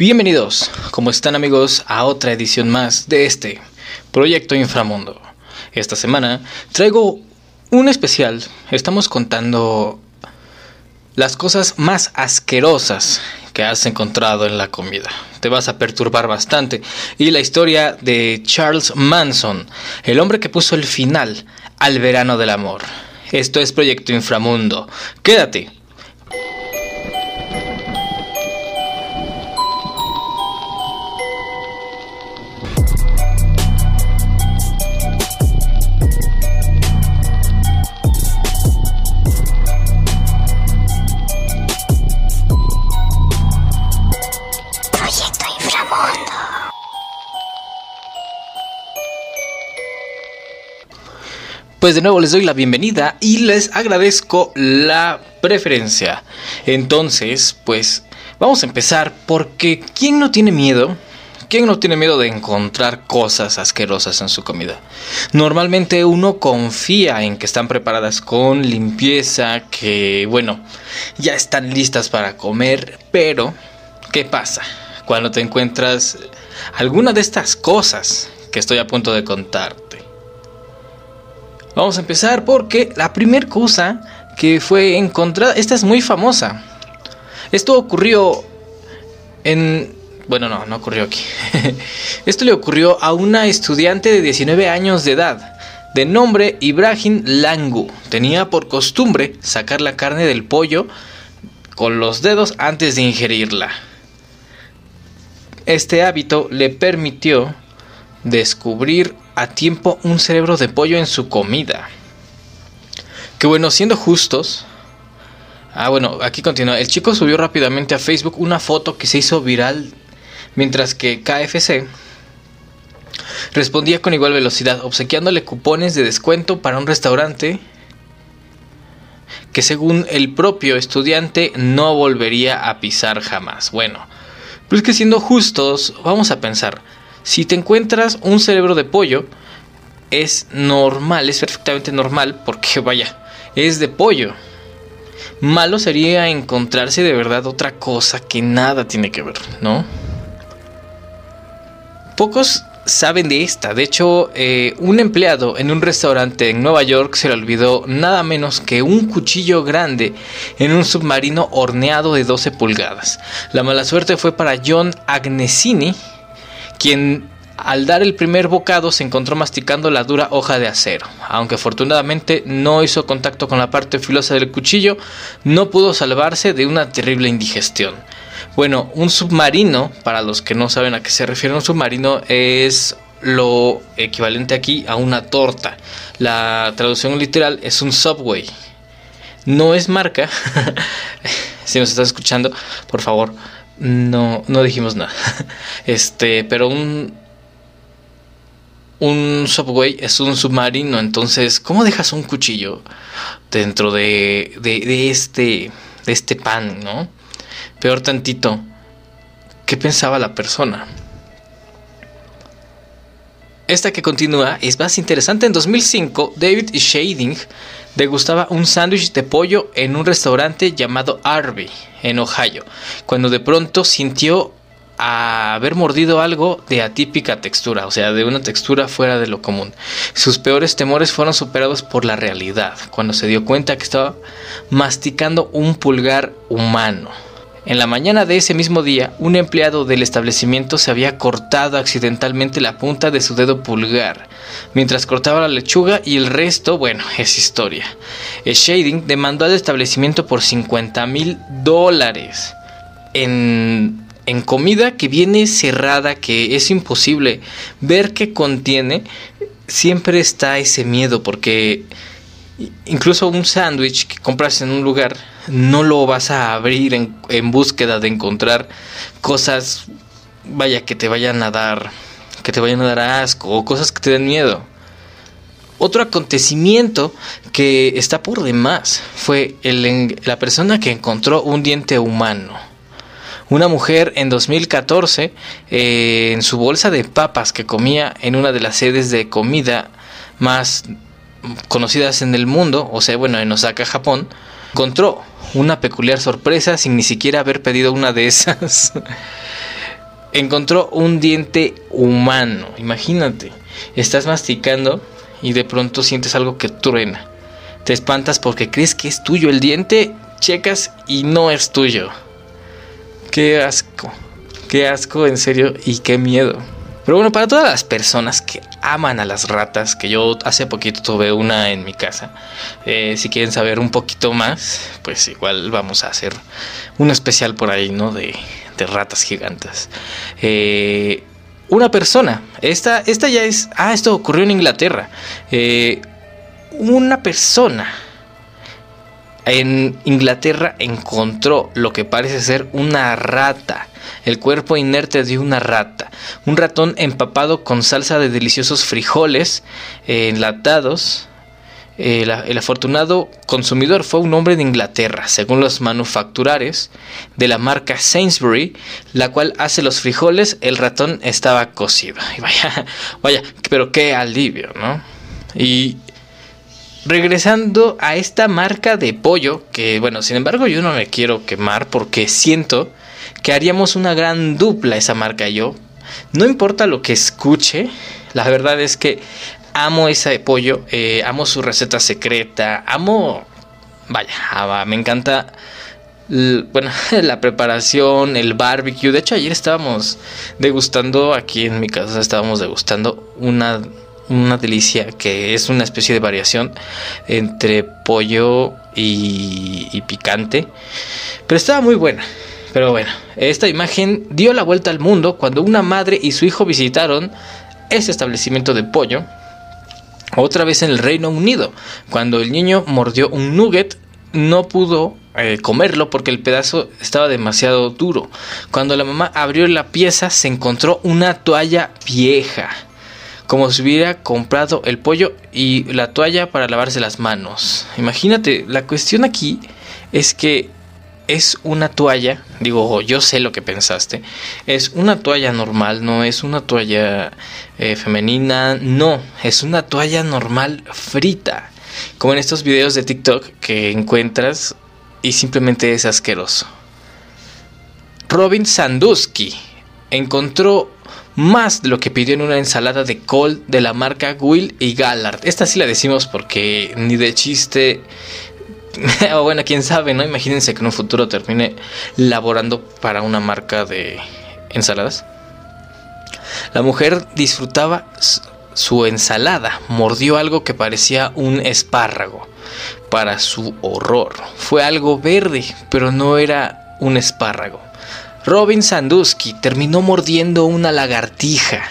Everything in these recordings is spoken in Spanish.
Bienvenidos, como están amigos, a otra edición más de este Proyecto Inframundo. Esta semana traigo un especial. Estamos contando las cosas más asquerosas que has encontrado en la comida. Te vas a perturbar bastante. Y la historia de Charles Manson, el hombre que puso el final al verano del amor. Esto es Proyecto Inframundo. Quédate. Pues de nuevo les doy la bienvenida y les agradezco la preferencia. Entonces, pues vamos a empezar porque ¿quién no tiene miedo? ¿Quién no tiene miedo de encontrar cosas asquerosas en su comida? Normalmente uno confía en que están preparadas con limpieza, que bueno, ya están listas para comer, pero ¿qué pasa cuando te encuentras alguna de estas cosas que estoy a punto de contarte? Vamos a empezar porque la primera cosa que fue encontrada, esta es muy famosa. Esto ocurrió en... Bueno, no, no ocurrió aquí. Esto le ocurrió a una estudiante de 19 años de edad, de nombre Ibrahim Langu. Tenía por costumbre sacar la carne del pollo con los dedos antes de ingerirla. Este hábito le permitió descubrir a tiempo un cerebro de pollo en su comida. Que bueno, siendo justos. Ah, bueno, aquí continúa. El chico subió rápidamente a Facebook una foto que se hizo viral mientras que KFC respondía con igual velocidad, obsequiándole cupones de descuento para un restaurante que según el propio estudiante no volvería a pisar jamás. Bueno, pero es que siendo justos, vamos a pensar, si te encuentras un cerebro de pollo, es normal, es perfectamente normal, porque vaya, es de pollo. Malo sería encontrarse de verdad otra cosa que nada tiene que ver, ¿no? Pocos saben de esta. De hecho, eh, un empleado en un restaurante en Nueva York se le olvidó nada menos que un cuchillo grande en un submarino horneado de 12 pulgadas. La mala suerte fue para John Agnesini, quien al dar el primer bocado se encontró masticando la dura hoja de acero. Aunque afortunadamente no hizo contacto con la parte filosa del cuchillo, no pudo salvarse de una terrible indigestión. Bueno, un submarino, para los que no saben a qué se refiere un submarino, es lo equivalente aquí a una torta. La traducción literal es un subway. No es marca. si nos estás escuchando, por favor, no, no dijimos nada. Este, pero un, un subway es un submarino, entonces, ¿cómo dejas un cuchillo dentro de, de, de este, de este pan, no? Peor tantito, ¿qué pensaba la persona? Esta que continúa es más interesante. En 2005, David Shading degustaba un sándwich de pollo en un restaurante llamado Arby, en Ohio, cuando de pronto sintió haber mordido algo de atípica textura, o sea, de una textura fuera de lo común. Sus peores temores fueron superados por la realidad, cuando se dio cuenta que estaba masticando un pulgar humano. En la mañana de ese mismo día, un empleado del establecimiento se había cortado accidentalmente la punta de su dedo pulgar, mientras cortaba la lechuga y el resto, bueno, es historia. El Shading demandó al establecimiento por 50 mil dólares en, en comida que viene cerrada, que es imposible ver qué contiene. Siempre está ese miedo porque incluso un sándwich que compras en un lugar no lo vas a abrir en, en, búsqueda de encontrar cosas vaya que te vayan a dar que te vayan a dar asco o cosas que te den miedo. Otro acontecimiento que está por demás fue la persona que encontró un diente humano. Una mujer en 2014 eh, en su bolsa de papas que comía en una de las sedes de comida más conocidas en el mundo, o sea, bueno, en Osaka, Japón, encontró una peculiar sorpresa sin ni siquiera haber pedido una de esas. encontró un diente humano. Imagínate, estás masticando y de pronto sientes algo que truena. Te espantas porque crees que es tuyo el diente, checas y no es tuyo. Qué asco, qué asco en serio y qué miedo. Pero bueno, para todas las personas que aman a las ratas, que yo hace poquito tuve una en mi casa, eh, si quieren saber un poquito más, pues igual vamos a hacer un especial por ahí, ¿no? De, ratas gigantes. Eh, una persona, esta, esta ya es, ah, esto ocurrió en Inglaterra. Eh, una persona en Inglaterra encontró lo que parece ser una rata, el cuerpo inerte de una rata, un ratón empapado con salsa de deliciosos frijoles eh, enlatados. El, el, afortunado consumidor fue un hombre de Inglaterra, según los manufacturares de la marca Sainsbury, la cual hace los frijoles, el ratón estaba cocido. Y vaya, vaya, pero qué alivio, ¿no? Y regresando a esta marca de pollo, que bueno, sin embargo yo no me quiero quemar porque siento que haríamos una gran dupla esa marca y yo. No importa lo que escuche, la verdad es que amo ese pollo, eh, amo su receta secreta, amo, vaya, me encanta bueno, la preparación, el barbecue. De hecho, ayer estábamos degustando, aquí en mi casa estábamos degustando una una delicia que es una especie de variación entre pollo y, picante. Pero estaba muy buena. Pero bueno, esta imagen dio la vuelta al mundo cuando una madre y su hijo visitaron ese establecimiento de pollo. Otra vez en el Reino Unido, cuando el niño mordió un nugget, no pudo eh, comerlo porque el pedazo estaba demasiado duro. Cuando la mamá abrió la pieza se encontró una toalla vieja como si hubiera comprado el pollo y la toalla para lavarse las manos. Imagínate, la cuestión aquí es que es una toalla, digo, yo sé lo que pensaste, es una toalla normal, no es una toalla eh, femenina, no, es una toalla normal frita, como en estos videos de TikTok que encuentras y simplemente es asqueroso. Robin Sandusky encontró más de lo que pidió en una ensalada de col de la marca Will y Gallard. Esta sí la decimos porque ni de chiste. bueno, quién sabe, ¿no? Imagínense que en un futuro termine laborando para una marca de ensaladas. La mujer disfrutaba su ensalada, mordió algo que parecía un espárrago. Para su horror, fue algo verde, pero no era un espárrago. Robin Sandusky terminó mordiendo una lagartija.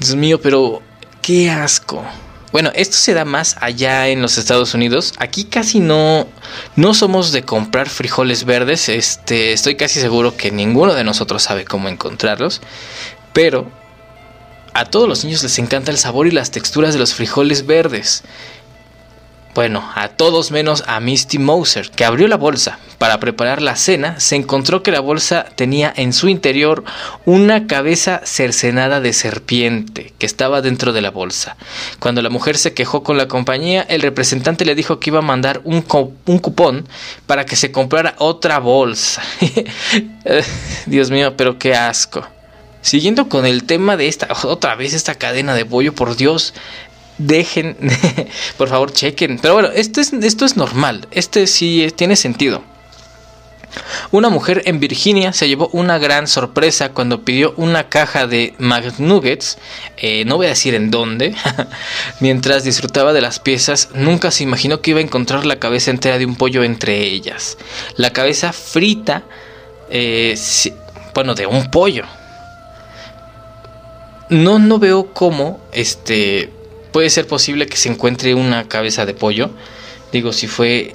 Dios mío, pero qué asco. Bueno, esto se da más allá en los Estados Unidos. Aquí casi no, no somos de comprar frijoles verdes. Este, estoy casi seguro que ninguno de nosotros sabe cómo encontrarlos. Pero a todos los niños les encanta el sabor y las texturas de los frijoles verdes. Bueno, a todos menos a Misty Moser, que abrió la bolsa. Para preparar la cena, se encontró que la bolsa tenía en su interior una cabeza cercenada de serpiente que estaba dentro de la bolsa. Cuando la mujer se quejó con la compañía, el representante le dijo que iba a mandar un, cupón para que se comprara otra bolsa. Dios mío, pero qué asco. Siguiendo con el tema de esta, otra vez esta cadena de pollo, por Dios, dejen, por favor, chequen. Pero bueno, esto es, esto es normal, este sí tiene sentido. Una mujer en Virginia se llevó una gran sorpresa cuando pidió una caja de McNuggets, eh, no voy a decir en dónde, mientras disfrutaba de las piezas, nunca se imaginó que iba a encontrar la cabeza entera de un pollo entre ellas. La cabeza frita, eh, bueno, de un pollo. No, no veo cómo, este, puede ser posible que se encuentre una cabeza de pollo. Digo, si fue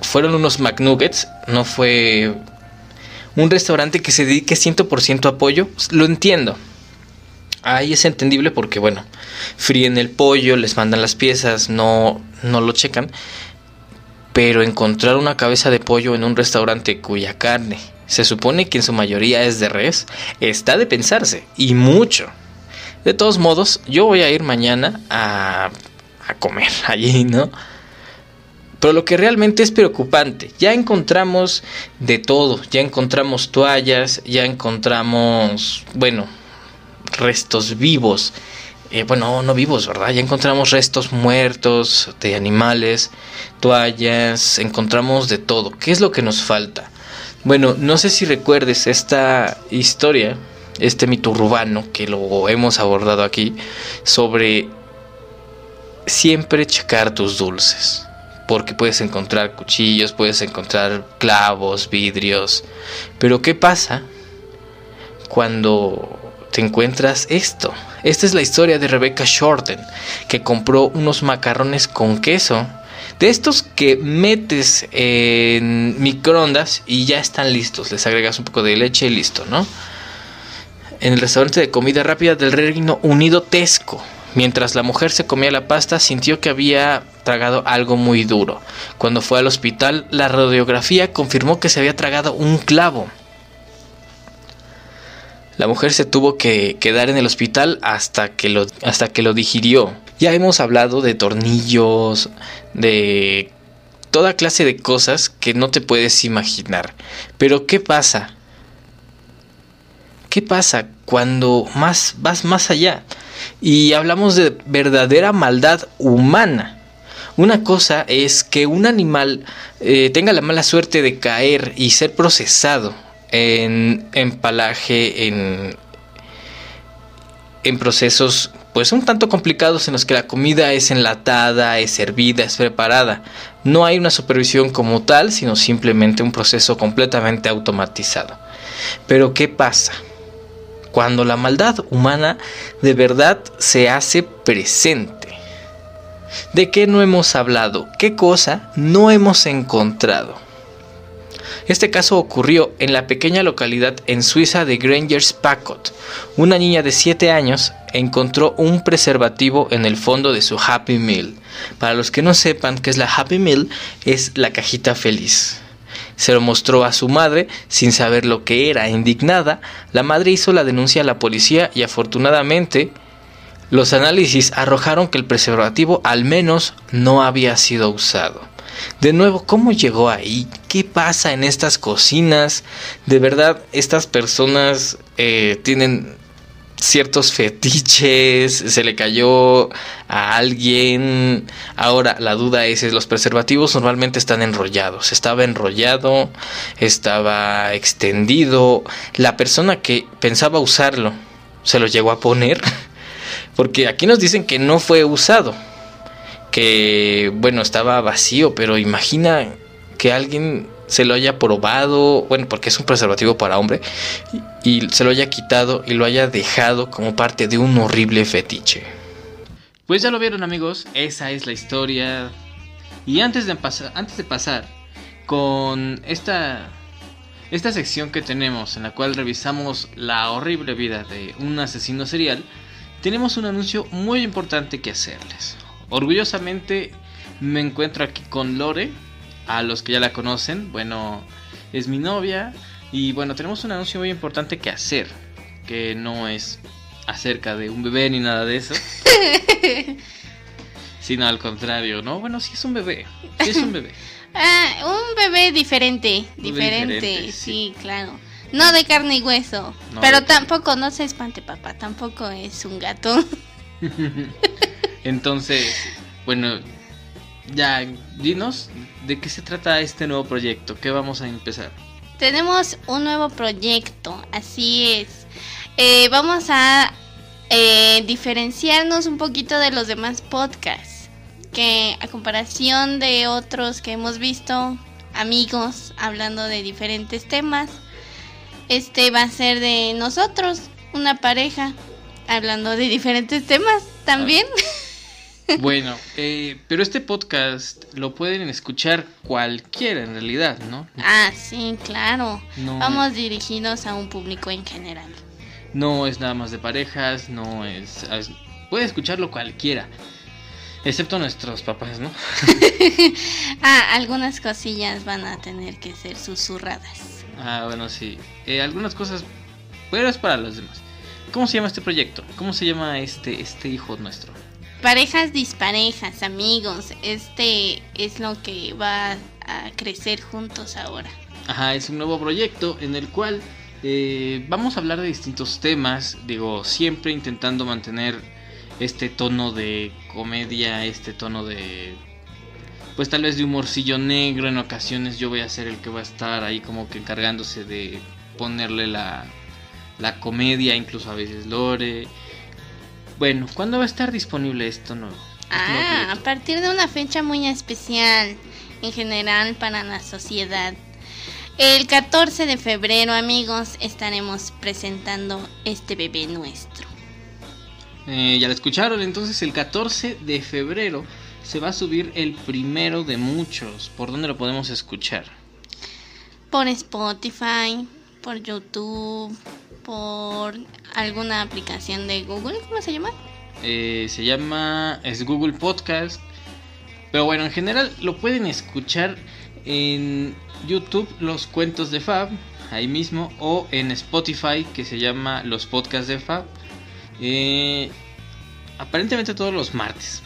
fueron unos McNuggets, no fue un restaurante que se dedique 100% a pollo, pues, lo entiendo. Ahí es entendible porque, bueno, fríen el pollo, les mandan las piezas, no, no lo checan. Pero encontrar una cabeza de pollo en un restaurante cuya carne se supone que en su mayoría es de res, está de pensarse, y mucho. De todos modos, yo voy a ir mañana a, a comer allí, ¿no? Pero lo que realmente es preocupante, ya encontramos de todo, ya encontramos toallas, ya encontramos, bueno, restos vivos. Eh, bueno, no vivos, ¿verdad? Ya encontramos restos muertos de animales, toallas, encontramos de todo. ¿Qué es lo que nos falta? Bueno, no sé si recuerdes esta historia, este mito urbano que lo hemos abordado aquí, sobre siempre checar tus dulces. Porque puedes encontrar cuchillos, puedes encontrar clavos, vidrios. Pero ¿qué pasa cuando te encuentras esto? Esta es la historia de Rebecca Shorten, que compró unos macarrones con queso. De estos que metes en microondas y ya están listos. Les agregas un poco de leche y listo, ¿no? En el restaurante de comida rápida del Reino Unido Tesco. Mientras la mujer se comía la pasta, sintió que había tragado algo muy duro. Cuando fue al hospital, la radiografía confirmó que se había tragado un clavo. La mujer se tuvo que quedar en el hospital hasta que lo, hasta que lo digirió. Ya hemos hablado de tornillos, de toda clase de cosas que no te puedes imaginar. Pero ¿qué pasa? ¿Qué pasa cuando más vas más allá? Y hablamos de verdadera maldad humana. Una cosa es que un animal eh, tenga la mala suerte de caer y ser procesado en empalaje, en, en procesos pues un tanto complicados en los que la comida es enlatada, es servida, es preparada. No hay una supervisión como tal, sino simplemente un proceso completamente automatizado. Pero ¿qué pasa? Cuando la maldad humana de verdad se hace presente. ¿De qué no hemos hablado? ¿Qué cosa no hemos encontrado? Este caso ocurrió en la pequeña localidad en Suiza de Grangers Packot. Una niña de 7 años encontró un preservativo en el fondo de su Happy Meal. Para los que no sepan qué es la Happy Meal, es la cajita feliz. Se lo mostró a su madre sin saber lo que era. Indignada, la madre hizo la denuncia a la policía y afortunadamente los análisis arrojaron que el preservativo al menos no había sido usado. De nuevo, ¿cómo llegó ahí? ¿Qué pasa en estas cocinas? De verdad, estas personas eh, tienen ciertos fetiches, se le cayó a alguien. Ahora la duda es, los preservativos normalmente están enrollados. Estaba enrollado, estaba extendido. La persona que pensaba usarlo se lo llegó a poner. Porque aquí nos dicen que no fue usado. Que bueno, estaba vacío, pero imagina que alguien se lo haya probado, bueno, porque es un preservativo para hombre, y, se lo haya quitado y lo haya dejado como parte de un horrible fetiche. Pues ya lo vieron amigos, esa es la historia. Y antes de, pasar, antes de pasar con esta, esta sección que tenemos en la cual revisamos la horrible vida de un asesino serial, tenemos un anuncio muy importante que hacerles. Orgullosamente me encuentro aquí con Lore, a los que ya la conocen, bueno, es mi novia y bueno, tenemos un anuncio muy importante que hacer, que no es acerca de un bebé ni nada de eso. sino al contrario, ¿no? Bueno, sí es un bebé, sí es un bebé. ah, un bebé diferente, diferente, sí. claro. No de carne y hueso. pero tampoco, no se espante papá, tampoco es un gato. Entonces, bueno, ya, dinos de qué se trata este nuevo proyecto, ¿qué vamos a empezar? Tenemos un nuevo proyecto, así es. Eh, vamos a eh, diferenciarnos un poquito de los demás podcasts, que a comparación de otros que hemos visto, amigos hablando de diferentes temas, este va a ser de nosotros, una pareja, hablando de diferentes temas también. Bueno, eh, pero este podcast lo pueden escuchar cualquiera en realidad, ¿no? Ah, sí, claro. Vamos dirigidos a un público en general. No es nada más de parejas, no es... puede escucharlo cualquiera. Excepto nuestros papás, ¿no? ah, algunas cosillas van a tener que ser susurradas. Ah, bueno, sí. Eh, algunas cosas, pero es para los demás. ¿Cómo se llama este proyecto? ¿Cómo se llama este, este hijo nuestro? Parejas disparejas, amigos. Este es lo que va a crecer juntos ahora. Ajá, es un nuevo proyecto en el cual eh, vamos a hablar de distintos temas, digo, siempre intentando mantener este tono de comedia, este tono de... Pues tal vez de humorcillo negro, en ocasiones yo voy a ser el que va a estar ahí como que encargándose de ponerle la, la comedia, incluso a veces Lore. Bueno, ¿cuándo va a estar disponible esto nuevo? Ah, a partir de una fecha muy especial en general para la sociedad. El 14 de febrero, amigos, estaremos presentando este bebé nuestro. Eh, ya lo escucharon, entonces el 14 de febrero se va a subir el primero de muchos. ¿Por dónde lo podemos escuchar? Por Spotify, por YouTube, por alguna aplicación de Google, ¿cómo se llama? Eh, se llama, es Google Podcast. Pero bueno, en general lo pueden escuchar en YouTube, los cuentos de Fab, ahí mismo, o en Spotify, que se llama Los Podcasts de Fab. Eh, aparentemente todos los martes.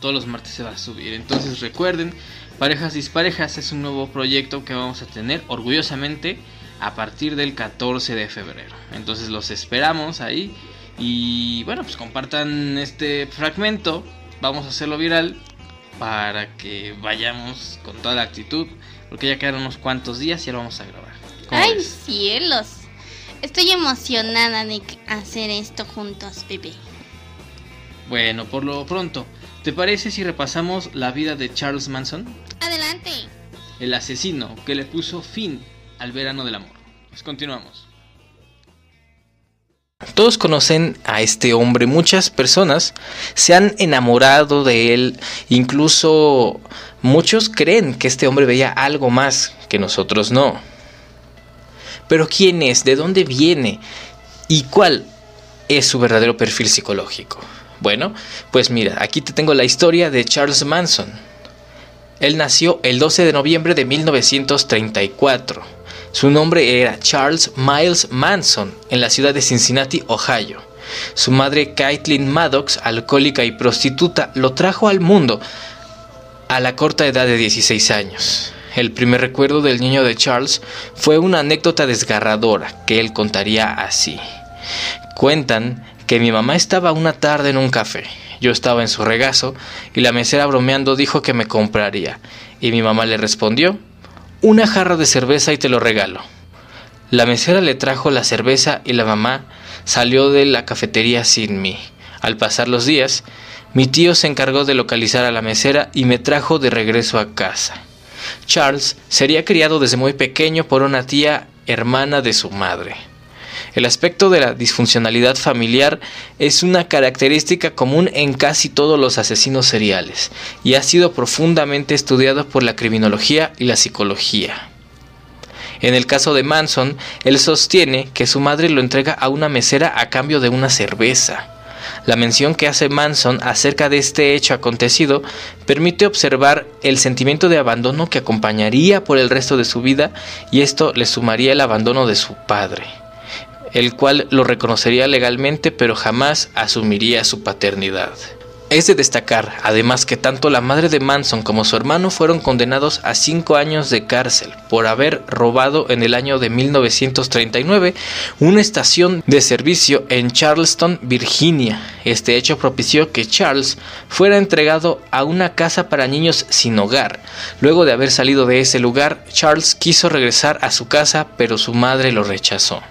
Todos los martes se va a subir. Entonces recuerden, Parejas Disparejas es un nuevo proyecto que vamos a tener orgullosamente a partir del 14 de febrero. Entonces los esperamos ahí. Y bueno, pues compartan este fragmento. Vamos a hacerlo viral para que vayamos con toda la actitud. Porque ya quedan unos cuantos días y ahora vamos a grabar. ¡Ay, cielos! Estoy emocionada de hacer esto juntos, bebé. Bueno, por lo pronto, ¿te parece si repasamos la vida de Charles Manson? Adelante. El asesino que le puso fin al verano del amor. Pues continuamos. Todos conocen a este hombre, muchas personas se han enamorado de él, incluso muchos creen que este hombre veía algo más que nosotros no. Pero ¿quién es? ¿De dónde viene? ¿Y cuál es su verdadero perfil psicológico? Bueno, pues mira, aquí te tengo la historia de Charles Manson. Él nació el 12 de noviembre de 1934 su nombre era Charles Miles Manson, en la ciudad de Cincinnati, Ohio. Su madre, Caitlin Maddox, alcohólica y prostituta, lo trajo al mundo a la corta edad de 16 años. El primer recuerdo del niño de Charles fue una anécdota desgarradora que él contaría así. Cuentan que mi mamá estaba una tarde en un café. Yo estaba en su regazo y la mesera bromeando dijo que me compraría. Y mi mamá le respondió, una jarra de cerveza y te lo regalo. La mesera le trajo la cerveza y la mamá salió de la cafetería sin mí. Al pasar los días, mi tío se encargó de localizar a la mesera y me trajo de regreso a casa. Charles sería criado desde muy pequeño por una tía hermana de su madre. El aspecto de la disfuncionalidad familiar es una característica común en casi todos los asesinos seriales y ha sido profundamente estudiado por la criminología y la psicología. En el caso de Manson, él sostiene que su madre lo entrega a una mesera a cambio de una cerveza. La mención que hace Manson acerca de este hecho acontecido permite observar el sentimiento de abandono que acompañaría por el resto de su vida y esto le sumaría el abandono de su padre el cual lo reconocería legalmente pero jamás asumiría su paternidad. Es de destacar, además, que tanto la madre de Manson como su hermano fueron condenados a cinco años de cárcel por haber robado en el año de 1939 una estación de servicio en Charleston, Virginia. Este hecho propició que Charles fuera entregado a una casa para niños sin hogar. Luego de haber salido de ese lugar, Charles quiso regresar a su casa, pero su madre lo rechazó.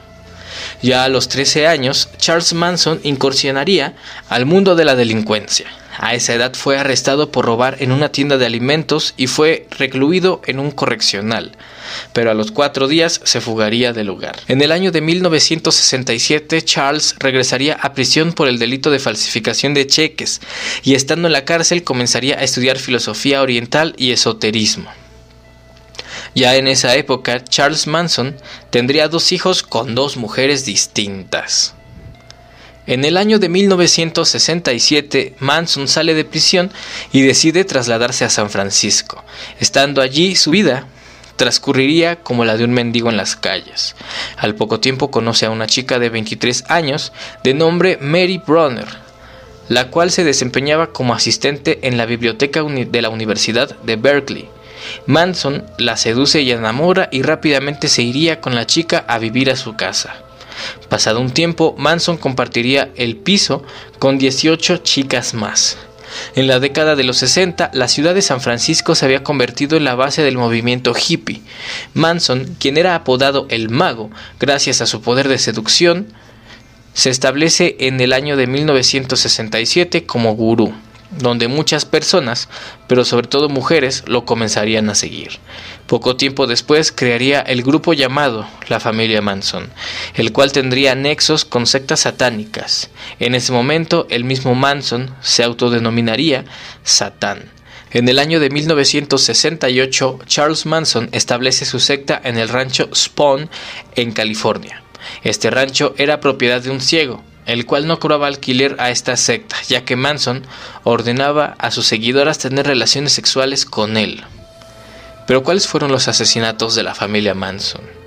Ya a los 13 años, Charles Manson incursionaría al mundo de la delincuencia. A esa edad fue arrestado por robar en una tienda de alimentos y fue recluido en un correccional, pero a los cuatro días se fugaría del lugar. En el año de 1967, Charles regresaría a prisión por el delito de falsificación de cheques y estando en la cárcel comenzaría a estudiar filosofía oriental y esoterismo. Ya en esa época, Charles Manson tendría dos hijos con dos mujeres distintas. En el año de 1967, Manson sale de prisión y decide trasladarse a San Francisco. Estando allí, su vida transcurriría como la de un mendigo en las calles. Al poco tiempo conoce a una chica de 23 años de nombre Mary Bronner. la cual se desempeñaba como asistente en la biblioteca de la Universidad de Berkeley. Manson la seduce y enamora y rápidamente se iría con la chica a vivir a su casa. Pasado un tiempo, Manson compartiría el piso con 18 chicas más. En la década de los 60, la ciudad de San Francisco se había convertido en la base del movimiento hippie. Manson, quien era apodado el mago, gracias a su poder de seducción, se establece en el año de 1967 como gurú donde muchas personas, pero sobre todo mujeres, lo comenzarían a seguir. Poco tiempo después crearía el grupo llamado la familia Manson, el cual tendría nexos con sectas satánicas. En ese momento, el mismo Manson se autodenominaría Satán. En el año de 1968, Charles Manson establece su secta en el rancho Spawn, en California. Este rancho era propiedad de un ciego, el cual no cobraba alquiler a esta secta, ya que Manson ordenaba a sus seguidoras tener relaciones sexuales con él. Pero ¿cuáles fueron los asesinatos de la familia Manson?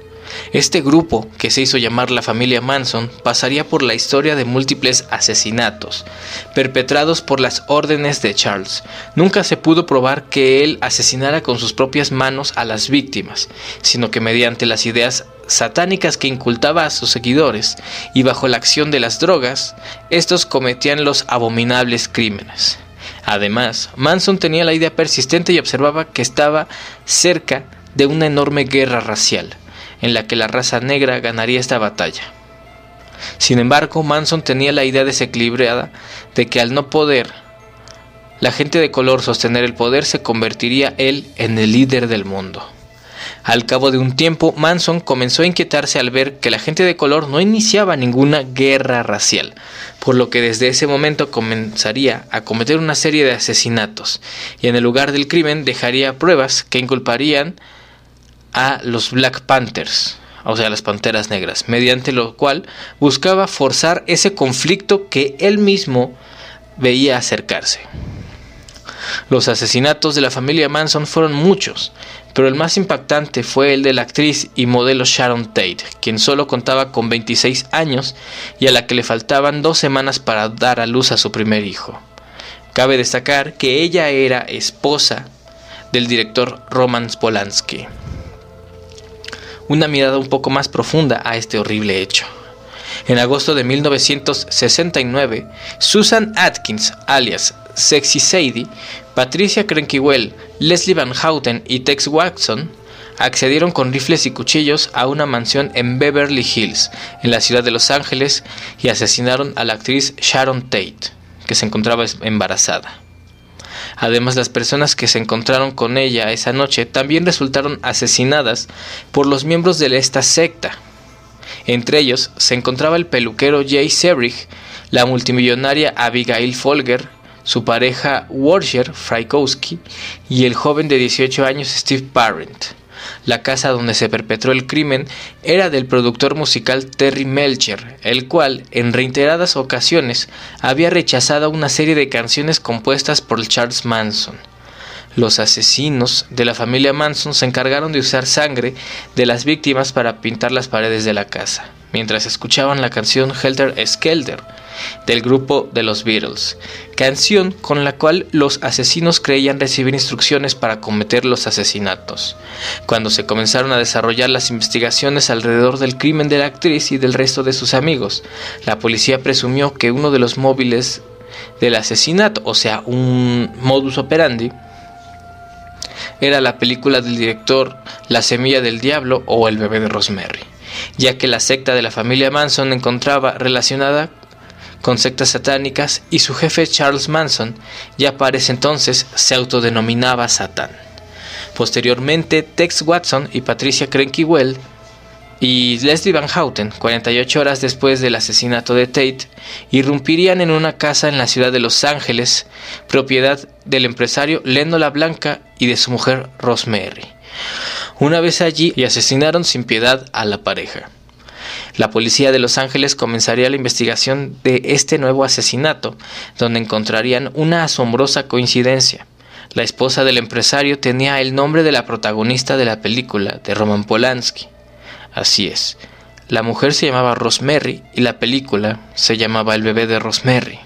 Este grupo, que se hizo llamar la familia Manson, pasaría por la historia de múltiples asesinatos, perpetrados por las órdenes de Charles. Nunca se pudo probar que él asesinara con sus propias manos a las víctimas, sino que mediante las ideas satánicas que incultaba a sus seguidores y bajo la acción de las drogas, estos cometían los abominables crímenes. Además, Manson tenía la idea persistente y observaba que estaba cerca de una enorme guerra racial, en la que la raza negra ganaría esta batalla. Sin embargo, Manson tenía la idea desequilibrada de que al no poder la gente de color sostener el poder se convertiría él en el líder del mundo. Al cabo de un tiempo, Manson comenzó a inquietarse al ver que la gente de color no iniciaba ninguna guerra racial, por lo que desde ese momento comenzaría a cometer una serie de asesinatos, y en el lugar del crimen dejaría pruebas que inculparían a los Black Panthers, o sea, las Panteras Negras, mediante lo cual buscaba forzar ese conflicto que él mismo veía acercarse. Los asesinatos de la familia Manson fueron muchos, pero el más impactante fue el de la actriz y modelo Sharon Tate, quien solo contaba con 26 años y a la que le faltaban dos semanas para dar a luz a su primer hijo. Cabe destacar que ella era esposa del director Roman Polanski. Una mirada un poco más profunda a este horrible hecho. En agosto de 1969, Susan Atkins, alias Sexy Sadie, Patricia Crankiewell, Leslie Van Houten y Tex Watson accedieron con rifles y cuchillos a una mansión en Beverly Hills, en la ciudad de Los Ángeles, y asesinaron a la actriz Sharon Tate, que se encontraba embarazada. Además, las personas que se encontraron con ella esa noche también resultaron asesinadas por los miembros de esta secta. Entre ellos se encontraba el peluquero Jay Sebrig, la multimillonaria Abigail Folger, su pareja Warsher Frykowski y el joven de 18 años Steve Parent. La casa donde se perpetró el crimen era del productor musical Terry Melcher, el cual en reiteradas ocasiones había rechazado una serie de canciones compuestas por Charles Manson. Los asesinos de la familia Manson se encargaron de usar sangre de las víctimas para pintar las paredes de la casa, mientras escuchaban la canción Helter Skelter del grupo de los Beatles, canción con la cual los asesinos creían recibir instrucciones para cometer los asesinatos. Cuando se comenzaron a desarrollar las investigaciones alrededor del crimen de la actriz y del resto de sus amigos, la policía presumió que uno de los móviles del asesinato, o sea, un modus operandi, era la película del director La Semilla del Diablo o El bebé de Rosemary, ya que la secta de la familia Manson encontraba relacionada con sectas satánicas y su jefe Charles Manson ya para ese entonces se autodenominaba Satán. Posteriormente, Tex Watson y Patricia Cranky-Well y Leslie Van Houten, 48 horas después del asesinato de Tate, irrumpirían en una casa en la ciudad de Los Ángeles, propiedad del empresario Leno La Blanca y de su mujer Rosemary. Una vez allí y asesinaron sin piedad a la pareja. La policía de Los Ángeles comenzaría la investigación de este nuevo asesinato, donde encontrarían una asombrosa coincidencia. La esposa del empresario tenía el nombre de la protagonista de la película, de Roman Polanski. Así es. La mujer se llamaba Rosemary y la película se llamaba El bebé de Rosemary.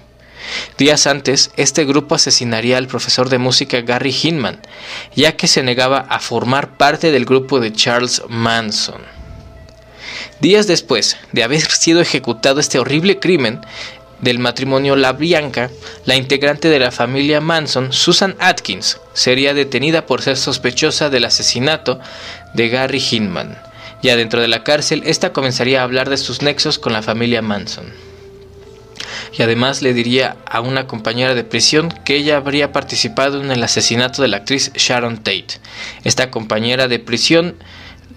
Días antes, este grupo asesinaría al profesor de música Gary Hinman, ya que se negaba a formar parte del grupo de Charles Manson. Días después de haber sido ejecutado este horrible crimen, del matrimonio La Bianca, la integrante de la familia Manson, Susan Atkins, sería detenida por ser sospechosa del asesinato de Gary Hinman. Ya dentro de la cárcel, esta comenzaría a hablar de sus nexos con la familia Manson. Y además le diría a una compañera de prisión que ella habría participado en el asesinato de la actriz Sharon Tate. Esta compañera de prisión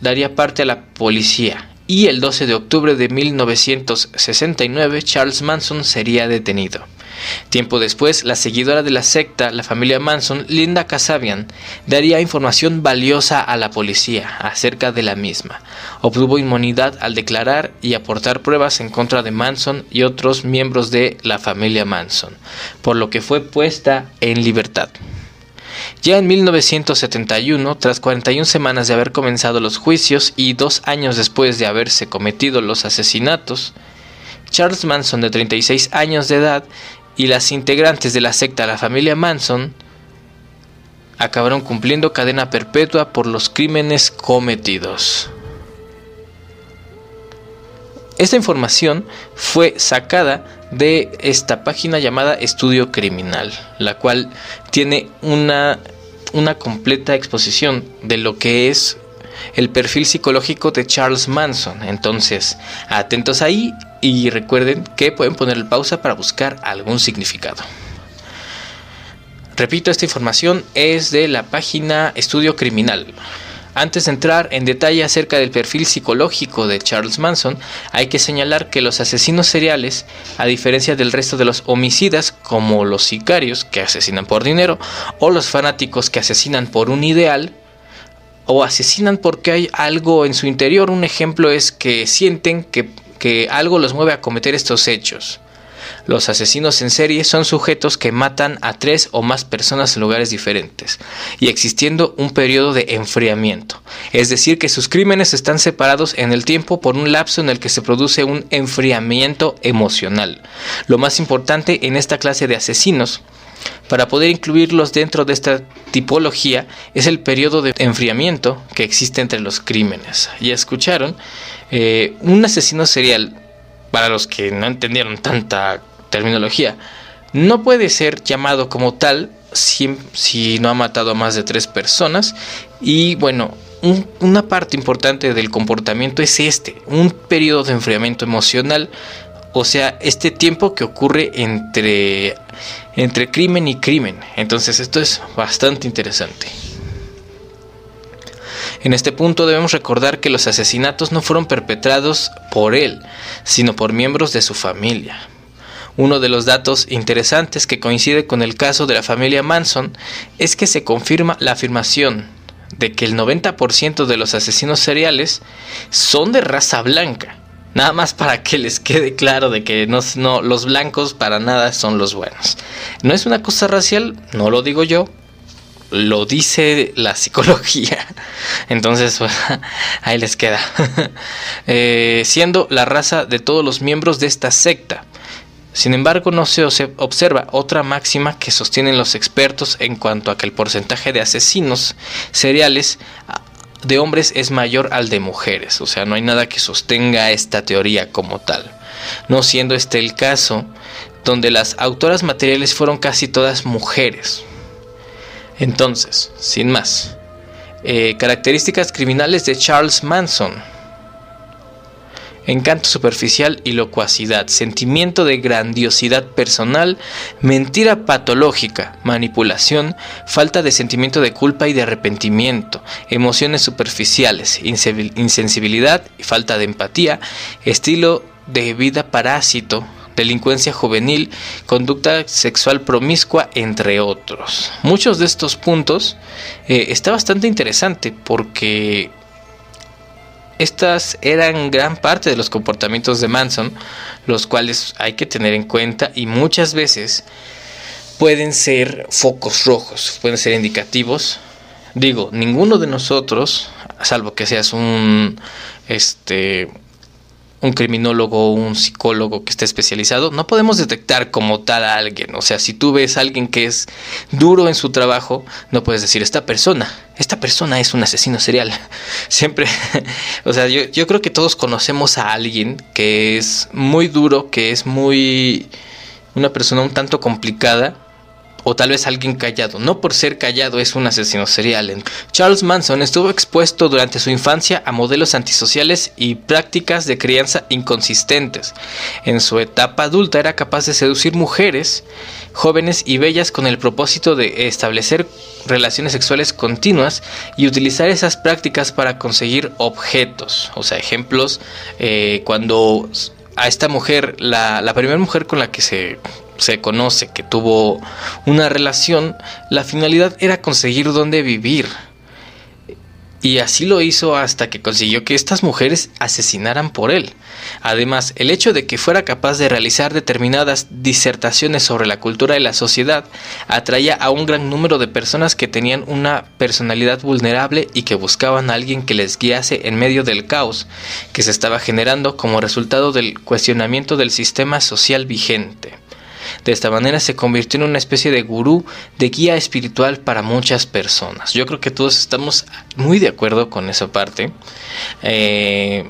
daría parte a la policía y el 12 de octubre de 1969 Charles Manson sería detenido. Tiempo después, la seguidora de la secta, la familia Manson, Linda Kasabian, daría información valiosa a la policía acerca de la misma. Obtuvo inmunidad al declarar y aportar pruebas en contra de Manson y otros miembros de la familia Manson, por lo que fue puesta en libertad. Ya en 1971, tras 41 semanas de haber comenzado los juicios y dos años después de haberse cometido los asesinatos, Charles Manson, de 36 años de edad, y las integrantes de la secta La Familia Manson acabaron cumpliendo cadena perpetua por los crímenes cometidos. Esta información fue sacada de esta página llamada Estudio Criminal, la cual tiene una, una completa exposición de lo que es el perfil psicológico de Charles Manson. Entonces, atentos ahí y recuerden que pueden poner pausa para buscar algún significado. Repito, esta información es de la página Estudio Criminal. Antes de entrar en detalle acerca del perfil psicológico de Charles Manson, hay que señalar que los asesinos seriales, a diferencia del resto de los homicidas, como los sicarios que asesinan por dinero, o los fanáticos que asesinan por un ideal, o asesinan porque hay algo en su interior, un ejemplo es que sienten que, que algo los mueve a cometer estos hechos. Los asesinos en serie son sujetos que matan a tres o más personas en lugares diferentes y existiendo un periodo de enfriamiento, es decir, que sus crímenes están separados en el tiempo por un lapso en el que se produce un enfriamiento emocional. Lo más importante en esta clase de asesinos para poder incluirlos dentro de esta tipología es el periodo de enfriamiento que existe entre los crímenes. Ya escucharon, eh, un asesino serial para los que no entendieron tanta terminología, no puede ser llamado como tal si, no ha matado a más de tres personas. Y bueno, una parte importante del comportamiento es este, un periodo de enfriamiento emocional, o sea, este tiempo que ocurre entre, entre crimen y crimen. Entonces esto es bastante interesante. En este punto debemos recordar que los asesinatos no fueron perpetrados por él, sino por miembros de su familia. Uno de los datos interesantes que coincide con el caso de la familia Manson es que se confirma la afirmación de que el 90% de los asesinos seriales son de raza blanca. Nada más para que les quede claro de que no, no, los blancos para nada son los buenos. No es una cosa racial, no lo digo yo, lo dice la psicología. Entonces, ahí les queda. Eh, siendo la raza de todos los miembros de esta secta. Sin embargo, no se observa otra máxima que sostienen los expertos en cuanto a que el porcentaje de asesinos seriales de hombres es mayor al de mujeres. O sea, no hay nada que sostenga esta teoría como tal. No siendo este el caso, donde las autoras materiales fueron casi todas mujeres. Entonces, sin más, eh, características criminales de Charles Manson. Encanto superficial y locuacidad, sentimiento de grandiosidad personal, mentira patológica, manipulación, falta de sentimiento de culpa y de arrepentimiento, emociones superficiales, insensibilidad y falta de empatía, estilo de vida parásito, delincuencia juvenil, conducta sexual promiscua, entre otros. Muchos de estos puntos eh, está bastante interesante porque estas eran gran parte de los comportamientos de Manson, los cuales hay que tener en cuenta y muchas veces pueden ser focos rojos, pueden ser indicativos. Digo, ninguno de nosotros, salvo que seas un este un criminólogo o un psicólogo que esté especializado, no podemos detectar como tal a alguien. O sea, si tú ves a alguien que es duro en su trabajo, no puedes decir, esta persona, esta persona es un asesino serial. Siempre, o sea, yo, yo creo que todos conocemos a alguien que es muy duro, que es muy... una persona un tanto complicada o tal vez alguien callado. No por ser callado es un asesino serial. Charles Manson estuvo expuesto durante su infancia a modelos antisociales y prácticas de crianza inconsistentes. En su etapa adulta era capaz de seducir mujeres jóvenes y bellas con el propósito de establecer relaciones sexuales continuas y utilizar esas prácticas para conseguir objetos. O sea, ejemplos, eh, cuando a esta mujer, la, la primera mujer con la que se se conoce que tuvo una relación, la finalidad era conseguir dónde vivir. Y así lo hizo hasta que consiguió que estas mujeres asesinaran por él. Además, el hecho de que fuera capaz de realizar determinadas disertaciones sobre la cultura de la sociedad atraía a un gran número de personas que tenían una personalidad vulnerable y que buscaban a alguien que les guiase en medio del caos que se estaba generando como resultado del cuestionamiento del sistema social vigente. De esta manera se convirtió en una especie de gurú, de guía espiritual para muchas personas. Yo creo que todos estamos muy de acuerdo con esa parte. Eh,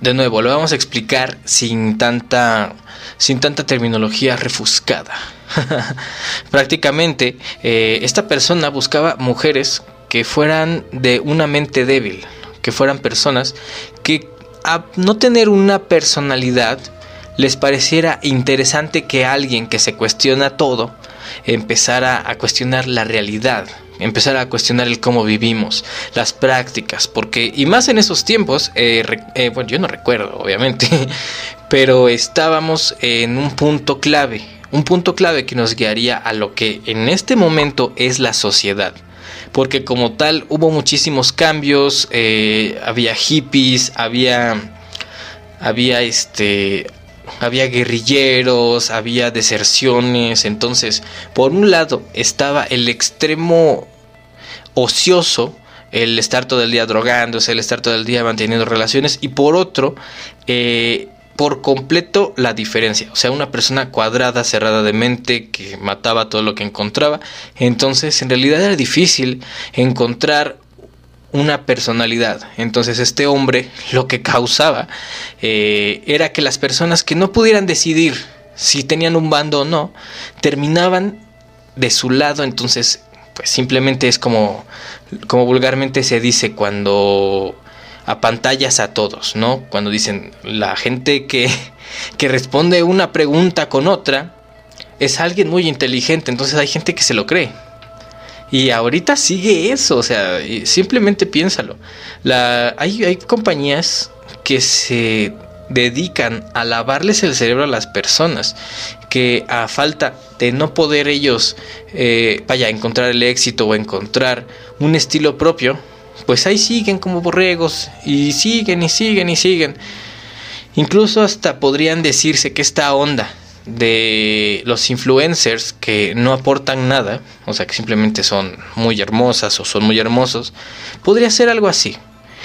de nuevo, lo vamos a explicar sin tanta, sin tanta terminología refuscada. Prácticamente, eh, esta persona buscaba mujeres que fueran de una mente débil, que fueran personas que a no tener una personalidad les pareciera interesante que alguien que se cuestiona todo empezara a cuestionar la realidad, empezara a cuestionar el cómo vivimos, las prácticas, porque, y más en esos tiempos, eh, eh, bueno, yo no recuerdo, obviamente, pero estábamos en un punto clave, un punto clave que nos guiaría a lo que en este momento es la sociedad porque como tal hubo muchísimos cambios, eh, había hippies, había, había este, había guerrilleros, había deserciones, entonces por un lado estaba el extremo ocioso, el estar todo el día drogándose, el estar todo el día manteniendo relaciones, y por otro, eh, por completo la diferencia. O sea, una persona cuadrada, cerrada de mente, que mataba todo lo que encontraba. Entonces, en realidad era difícil encontrar una personalidad. Entonces este hombre lo que causaba eh, era que las personas que no pudieran decidir si tenían un bando o no, terminaban de su lado. Entonces, pues simplemente es como, como vulgarmente se dice cuando apantallas a todos, ¿no? Cuando dicen la gente que, que responde una pregunta con otra es alguien muy inteligente, entonces hay gente que se lo cree. Y ahorita sigue eso, o sea, simplemente piénsalo. La, hay, hay compañías que se dedican a lavarles el cerebro a las personas, que a falta de no poder ellos, eh, vaya, encontrar el éxito o encontrar un estilo propio, pues ahí siguen como borregos y siguen y siguen y siguen. Incluso hasta podrían decirse que esta onda de los influencers que no aportan nada, o sea que simplemente son muy hermosas o son muy hermosos, podría ser algo así.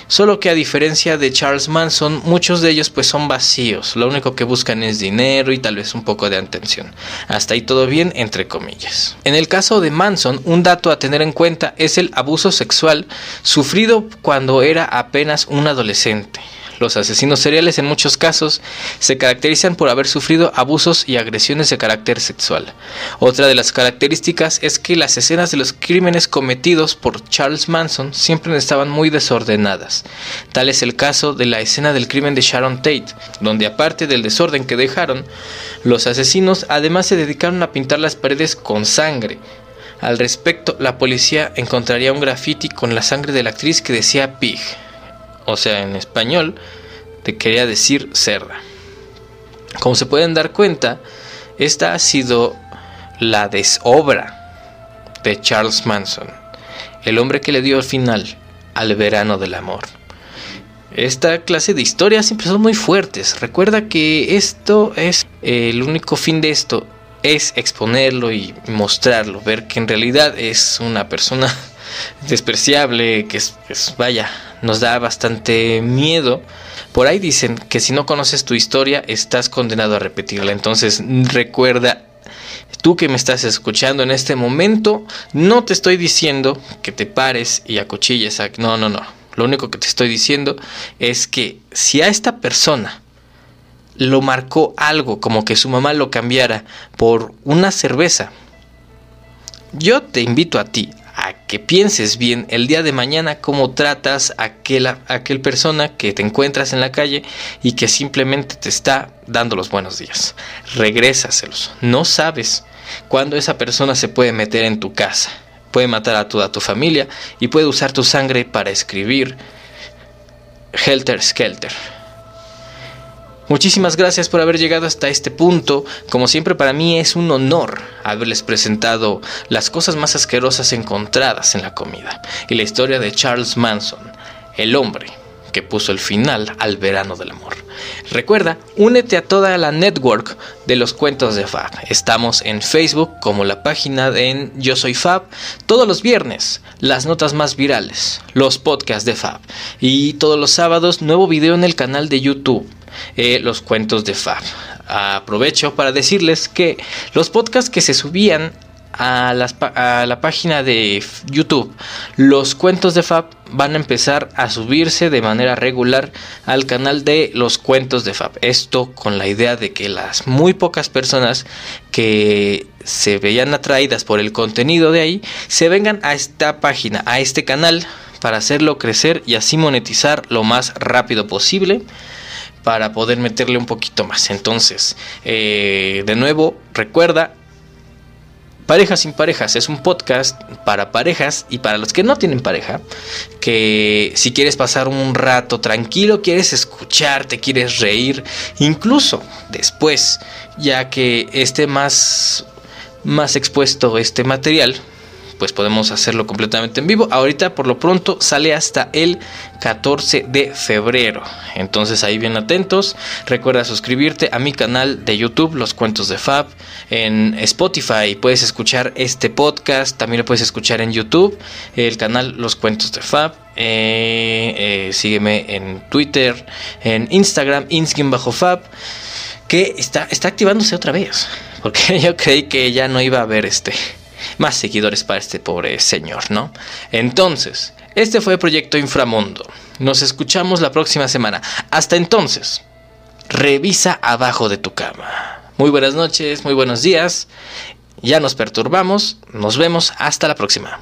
Solo que a diferencia de Charles Manson, muchos de ellos pues son vacíos, lo único que buscan es dinero y tal vez un poco de atención. Hasta ahí todo bien, entre comillas. En el caso de Manson, un dato a tener en cuenta es el abuso sexual sufrido cuando era apenas un adolescente. Los asesinos seriales en muchos casos se caracterizan por haber sufrido abusos y agresiones de carácter sexual. Otra de las características es que las escenas de los crímenes cometidos por Charles Manson siempre estaban muy desordenadas. Tal es el caso de la escena del crimen de Sharon Tate, donde aparte del desorden que dejaron, los asesinos además se dedicaron a pintar las paredes con sangre, al respecto, la policía encontraría un graffiti con la sangre de la actriz que decía Pig o sea, en español, te quería decir cerda. Como se pueden dar cuenta, esta ha sido la desobra de Charles Manson, el hombre que le dio el final al verano del amor. Esta clase de historias siempre son muy fuertes. Recuerda que esto es el único fin de esto es exponerlo y mostrarlo, ver que en realidad es una persona despreciable, que es, vaya, nos da bastante miedo. Por ahí dicen que si no conoces tu historia estás condenado a repetirla. Entonces recuerda, tú que me estás escuchando en este momento, no te estoy diciendo que te pares y acuchilles. A... No, no, no. Lo único que te estoy diciendo es que si a esta persona lo marcó algo como que su mamá lo cambiara por una cerveza, yo te invito a ti a que pienses bien el día de mañana cómo tratas a aquel, a aquel persona que te encuentras en la calle y que simplemente te está dando los buenos días. Regrésaselos. No sabes cuándo esa persona se puede meter en tu casa. Puede matar a toda tu familia y puede usar tu sangre para escribir Helter Skelter. Muchísimas gracias por haber llegado hasta este punto. Como siempre para mí es un honor haberles presentado las cosas más asquerosas encontradas en la comida y la historia de Charles Manson, el hombre que puso el final al verano del amor. Recuerda, únete a toda la network de los cuentos de Fab. Estamos en Facebook como la página de Yo Soy Fab todos los viernes, las notas más virales, los podcasts de Fab y todos los sábados nuevo video en el canal de YouTube eh, los cuentos de Fab. Aprovecho para decirles que los podcasts que se subían a, la página de YouTube, los cuentos de Fab van a empezar a subirse de manera regular al canal de los cuentos de Fab. Esto con la idea de que las muy pocas personas que se veían atraídas por el contenido de ahí se vengan a esta página, a este canal para hacerlo crecer y así monetizar lo más rápido posible para poder meterle un poquito más. Entonces, eh, de nuevo, recuerda, Parejas sin parejas es un podcast para parejas y para los que no tienen pareja, que si quieres pasar un rato tranquilo, quieres escucharte, quieres reír, incluso después, ya que esté más, más expuesto este material, pues podemos hacerlo completamente en vivo. Ahorita por lo pronto sale hasta el 14 de febrero. Entonces ahí bien atentos. Recuerda suscribirte a mi canal de YouTube, Los Cuentos de Fab. En Spotify puedes escuchar este podcast. También lo puedes escuchar en YouTube, el canal Los Cuentos de Fab. Eh, eh, sígueme en Twitter, en Instagram, inskin bajo Fab. Que está, está activándose otra vez. Porque yo creí que ya no iba a haber este más seguidores para este pobre señor, ¿no? Entonces, este fue Proyecto Inframundo. Nos escuchamos la próxima semana. Hasta entonces, revisa abajo de tu cama. Muy buenas noches, muy buenos días. Ya nos perturbamos. Nos vemos hasta la próxima.